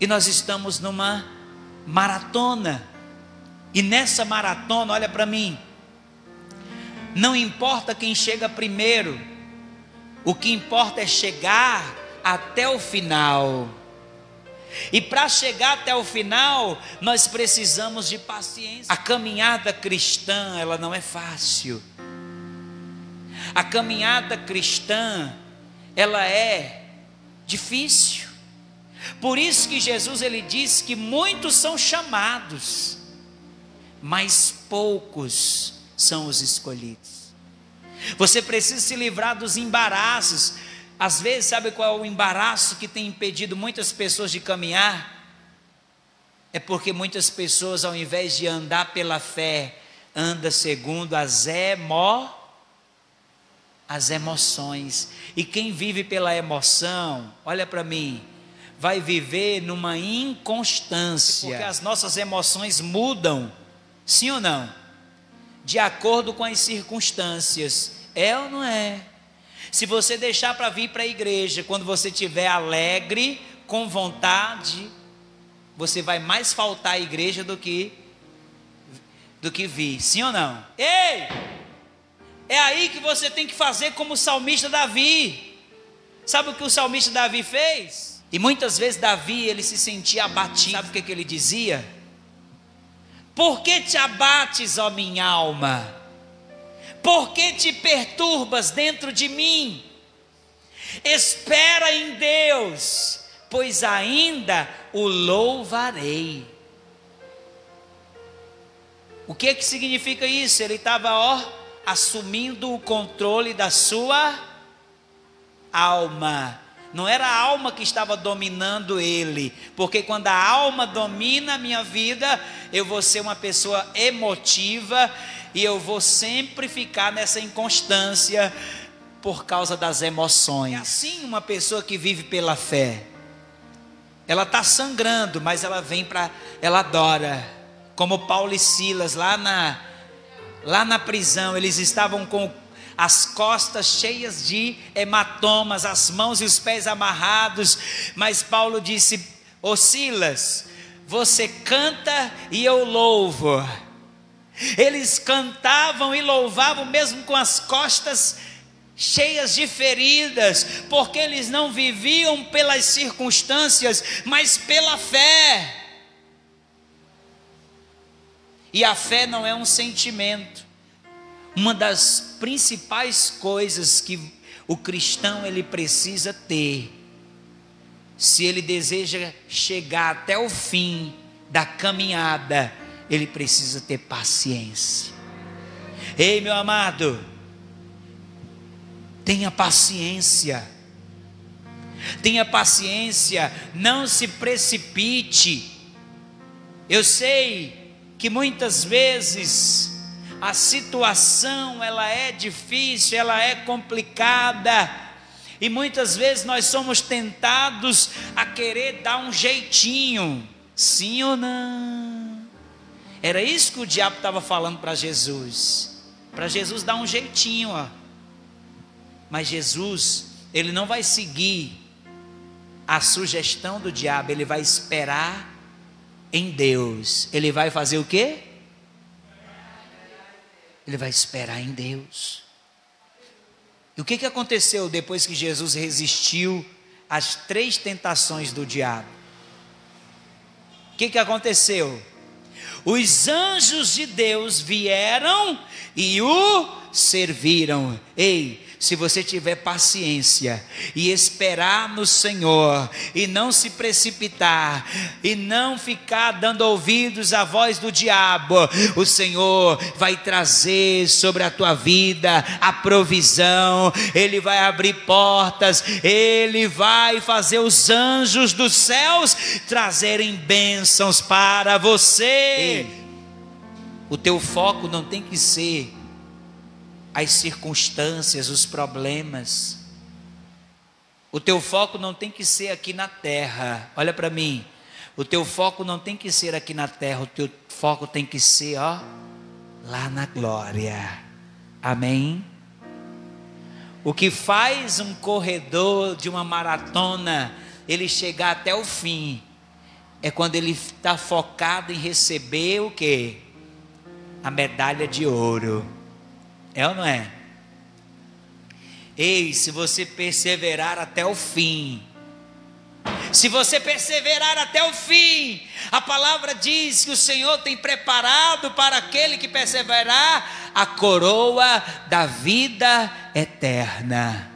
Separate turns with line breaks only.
E nós estamos numa maratona. E nessa maratona, olha para mim, não importa quem chega primeiro, o que importa é chegar até o final. E para chegar até o final, nós precisamos de paciência. A caminhada cristã, ela não é fácil. A caminhada cristã, ela é difícil. Por isso que Jesus ele diz que muitos são chamados, mas poucos são os escolhidos. Você precisa se livrar dos embaraços. Às vezes, sabe qual é o embaraço que tem impedido muitas pessoas de caminhar? É porque muitas pessoas, ao invés de andar pela fé, anda segundo as emo, as emoções. E quem vive pela emoção, olha para mim, vai viver numa inconstância. Porque as nossas emoções mudam, sim ou não? De acordo com as circunstâncias. É ou não é? Se você deixar para vir para a igreja quando você estiver alegre, com vontade, você vai mais faltar à igreja do que do que vir. Sim ou não? Ei! É aí que você tem que fazer como o salmista Davi. Sabe o que o salmista Davi fez? E muitas vezes Davi ele se sentia abatido. Sabe o que, que ele dizia? Por que te abates, ó minha alma? Por que te perturbas dentro de mim? Espera em Deus, pois ainda o louvarei. O que que significa isso? Ele estava ó assumindo o controle da sua alma não era a alma que estava dominando ele, porque quando a alma domina a minha vida, eu vou ser uma pessoa emotiva e eu vou sempre ficar nessa inconstância por causa das emoções. É assim uma pessoa que vive pela fé. Ela está sangrando, mas ela vem para, ela adora. Como Paulo e Silas lá na lá na prisão, eles estavam com o as costas cheias de hematomas, as mãos e os pés amarrados. Mas Paulo disse: Ô Silas, você canta e eu louvo. Eles cantavam e louvavam mesmo com as costas cheias de feridas, porque eles não viviam pelas circunstâncias, mas pela fé. E a fé não é um sentimento uma das principais coisas que o cristão ele precisa ter, se ele deseja chegar até o fim da caminhada, ele precisa ter paciência. Ei, meu amado, tenha paciência. Tenha paciência, não se precipite. Eu sei que muitas vezes a situação ela é difícil, ela é complicada. E muitas vezes nós somos tentados a querer dar um jeitinho, sim ou não? Era isso que o diabo estava falando para Jesus. Para Jesus dar um jeitinho, ó. Mas Jesus, ele não vai seguir a sugestão do diabo, ele vai esperar em Deus. Ele vai fazer o quê? Ele vai esperar em Deus. E o que, que aconteceu depois que Jesus resistiu às três tentações do diabo? O que, que aconteceu? Os anjos de Deus vieram e o serviram. Ei, se você tiver paciência e esperar no Senhor, e não se precipitar, e não ficar dando ouvidos à voz do diabo, o Senhor vai trazer sobre a tua vida a provisão, Ele vai abrir portas, Ele vai fazer os anjos dos céus trazerem bênçãos para você. O teu foco não tem que ser as circunstâncias, os problemas. O teu foco não tem que ser aqui na terra. Olha para mim. O teu foco não tem que ser aqui na terra, o teu foco tem que ser, ó, lá na glória. Amém. O que faz um corredor de uma maratona ele chegar até o fim é quando ele está focado em receber o que? A medalha de ouro. É ou não é? Ei, se você perseverar até o fim, se você perseverar até o fim, a palavra diz que o Senhor tem preparado para aquele que perseverar a coroa da vida eterna.